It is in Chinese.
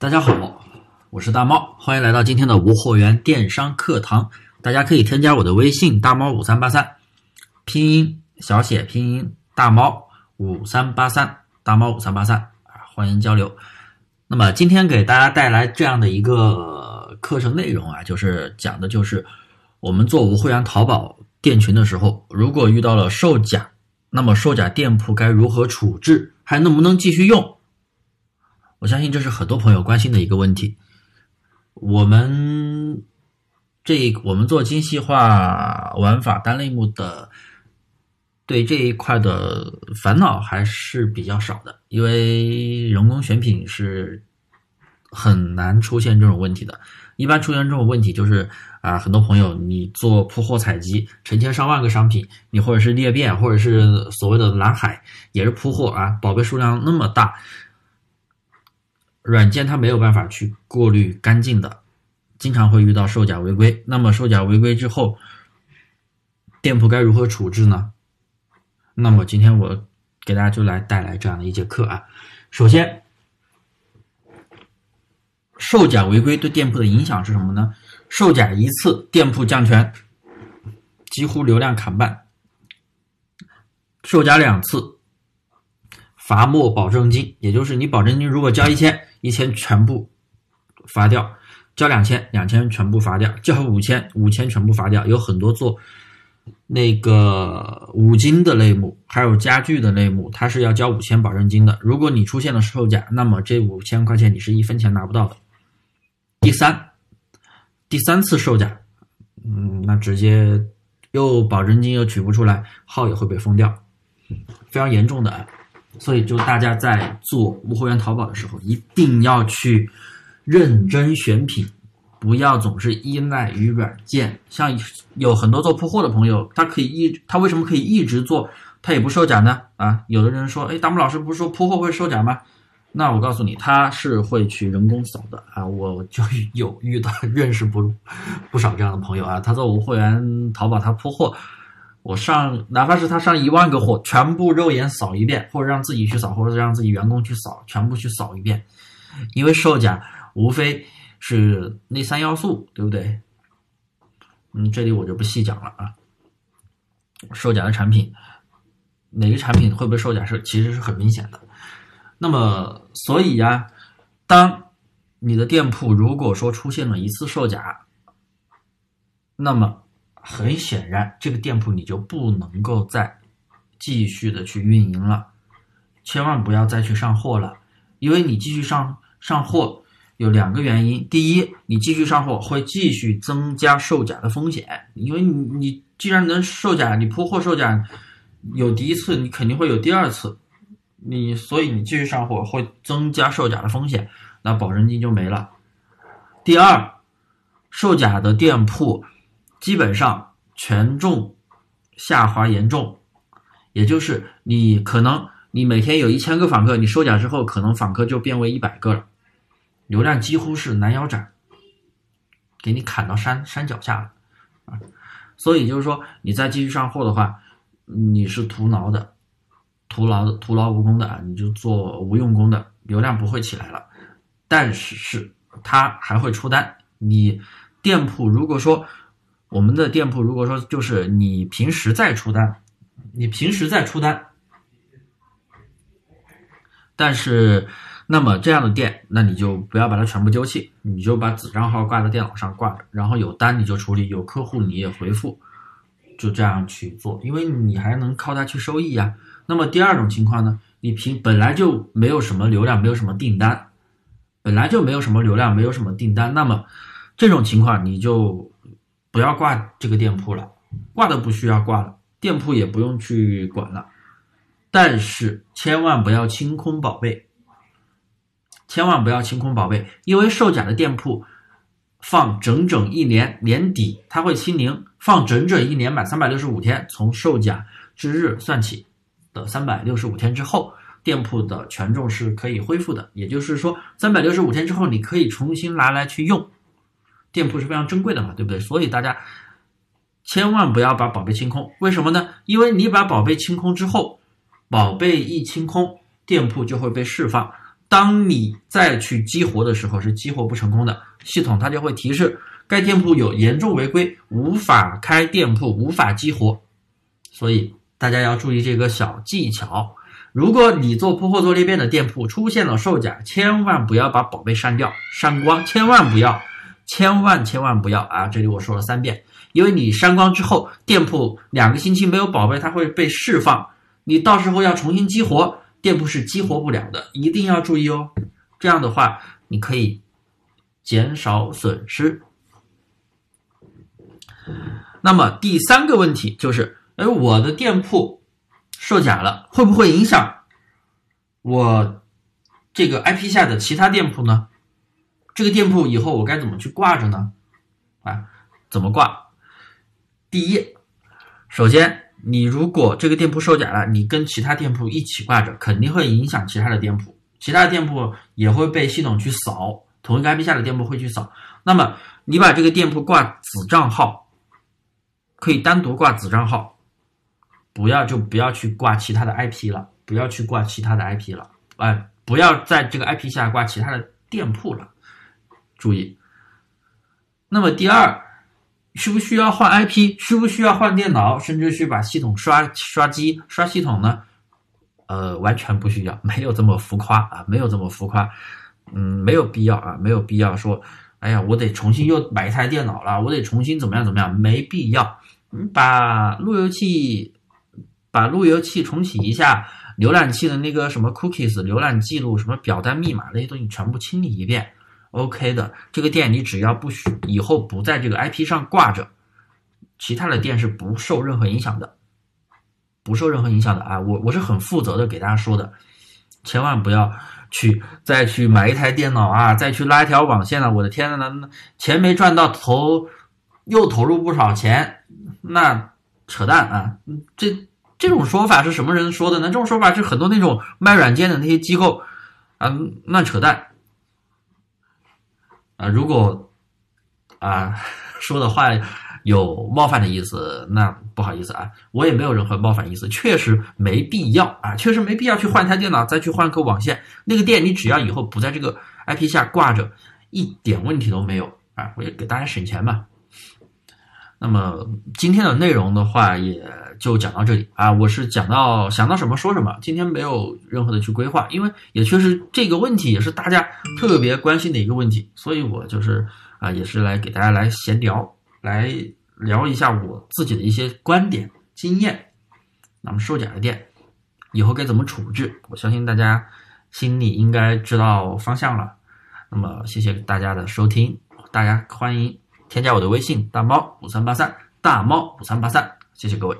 大家好，我是大猫，欢迎来到今天的无货源电商课堂。大家可以添加我的微信大猫五三八三，拼音小写拼音大猫五三八三，大猫五三八三啊，欢迎交流。那么今天给大家带来这样的一个课程内容啊，就是讲的就是我们做无会员淘宝店群的时候，如果遇到了售假，那么售假店铺该如何处置，还能不能继续用？我相信这是很多朋友关心的一个问题。我们这我们做精细化玩法单类目的，对这一块的烦恼还是比较少的，因为人工选品是很难出现这种问题的。一般出现这种问题就是啊，很多朋友你做铺货采集，成千上万个商品，你或者是裂变，或者是所谓的蓝海，也是铺货啊，宝贝数量那么大。软件它没有办法去过滤干净的，经常会遇到售假违规。那么售假违规之后，店铺该如何处置呢？那么今天我给大家就来带来这样的一节课啊。首先，售假违规对店铺的影响是什么呢？售假一次，店铺降权，几乎流量砍半；售假两次，罚没保证金，也就是你保证金如果交一千。一千全部罚掉，交两千，两千全部罚掉，交五千，五千全部罚掉。有很多做那个五金的类目，还有家具的类目，它是要交五千保证金的。如果你出现了售假，那么这五千块钱你是一分钱拿不到的。第三，第三次售假，嗯，那直接又保证金又取不出来，号也会被封掉，非常严重的。所以，就大家在做无货源淘宝的时候，一定要去认真选品，不要总是依赖于软件。像有很多做铺货的朋友，他可以一他为什么可以一直做，他也不售假呢？啊，有的人说，哎，大木老师不是说铺货会售假吗？那我告诉你，他是会去人工扫的啊。我就有遇到认识不不少这样的朋友啊，他做无货源淘宝，他铺货。我上，哪怕是他上一万个货，全部肉眼扫一遍，或者让自己去扫，或者让自己员工去扫，全部去扫一遍。因为售假无非是那三要素，对不对？嗯，这里我就不细讲了啊。售假的产品，哪个产品会不会售假是其实是很明显的。那么，所以呀，当你的店铺如果说出现了一次售假，那么。很显然，这个店铺你就不能够再继续的去运营了，千万不要再去上货了，因为你继续上上货有两个原因：第一，你继续上货会继续增加售假的风险，因为你你既然能售假，你铺货售假有第一次，你肯定会有第二次，你所以你继续上货会增加售假的风险，那保证金就没了。第二，售假的店铺。基本上权重下滑严重，也就是你可能你每天有一千个访客，你收假之后，可能访客就变为一百个了，流量几乎是拦腰斩，给你砍到山山脚下了啊！所以就是说，你再继续上货的话，你是徒劳的，徒劳的徒劳无功的啊！你就做无用功的，流量不会起来了，但是是它还会出单。你店铺如果说。我们的店铺如果说就是你平时在出单，你平时在出单，但是那么这样的店，那你就不要把它全部丢弃，你就把子账号挂在电脑上挂着，然后有单你就处理，有客户你也回复，就这样去做，因为你还能靠它去收益呀。那么第二种情况呢，你平本来就没有什么流量，没有什么订单，本来就没有什么流量，没有什么订单，那么这种情况你就。不要挂这个店铺了，挂都不需要挂了，店铺也不用去管了。但是千万不要清空宝贝，千万不要清空宝贝，因为售假的店铺放整整一年，年底它会清零，放整整一年满三百六十五天，从售假之日算起的三百六十五天之后，店铺的权重是可以恢复的。也就是说，三百六十五天之后，你可以重新拿来去用。店铺是非常珍贵的嘛，对不对？所以大家千万不要把宝贝清空。为什么呢？因为你把宝贝清空之后，宝贝一清空，店铺就会被释放。当你再去激活的时候是激活不成功的，系统它就会提示该店铺有严重违规，无法开店铺，无法激活。所以大家要注意这个小技巧。如果你做铺货做裂变的店铺出现了售假，千万不要把宝贝删掉、删光，千万不要，千万千万不要啊！这里我说了三遍，因为你删光之后，店铺两个星期没有宝贝，它会被释放，你到时候要重新激活。店铺是激活不了的，一定要注意哦。这样的话，你可以减少损失。那么第三个问题就是，哎，我的店铺售假了，会不会影响我这个 IP 下的其他店铺呢？这个店铺以后我该怎么去挂着呢？啊，怎么挂？第一，首先。你如果这个店铺售假了，你跟其他店铺一起挂着，肯定会影响其他的店铺，其他的店铺也会被系统去扫，同一个 IP 下的店铺会去扫。那么你把这个店铺挂子账号，可以单独挂子账号，不要就不要去挂其他的 IP 了，不要去挂其他的 IP 了，哎，不要在这个 IP 下挂其他的店铺了，注意。那么第二。需不需要换 IP？需不需要换电脑？甚至去把系统刷刷机、刷系统呢？呃，完全不需要，没有这么浮夸啊，没有这么浮夸，嗯，没有必要啊，没有必要说，哎呀，我得重新又买一台电脑了，我得重新怎么样怎么样？没必要，你把路由器把路由器重启一下，浏览器的那个什么 cookies、浏览记录、什么表单、密码那些东西全部清理一遍。OK 的，这个店你只要不许以后不在这个 IP 上挂着，其他的店是不受任何影响的，不受任何影响的啊！我我是很负责的给大家说的，千万不要去再去买一台电脑啊，再去拉一条网线了。我的天呐，那钱没赚到，投又投入不少钱，那扯淡啊！这这种说法是什么人说的呢？这种说法是很多那种卖软件的那些机构啊，那扯淡。啊，如果啊说的话有冒犯的意思，那不好意思啊，我也没有任何冒犯意思，确实没必要啊，确实没必要去换台电脑，再去换个网线。那个店你只要以后不在这个 IP 下挂着，一点问题都没有啊，我也给大家省钱嘛。那么今天的内容的话，也就讲到这里啊。我是讲到想到什么说什么，今天没有任何的去规划，因为也确实这个问题也是大家特别关心的一个问题，所以我就是啊，也是来给大家来闲聊，来聊一下我自己的一些观点经验。那么售假的店以后该怎么处置？我相信大家心里应该知道方向了。那么谢谢大家的收听，大家欢迎。添加我的微信大猫五三八三，大猫五三八三，谢谢各位。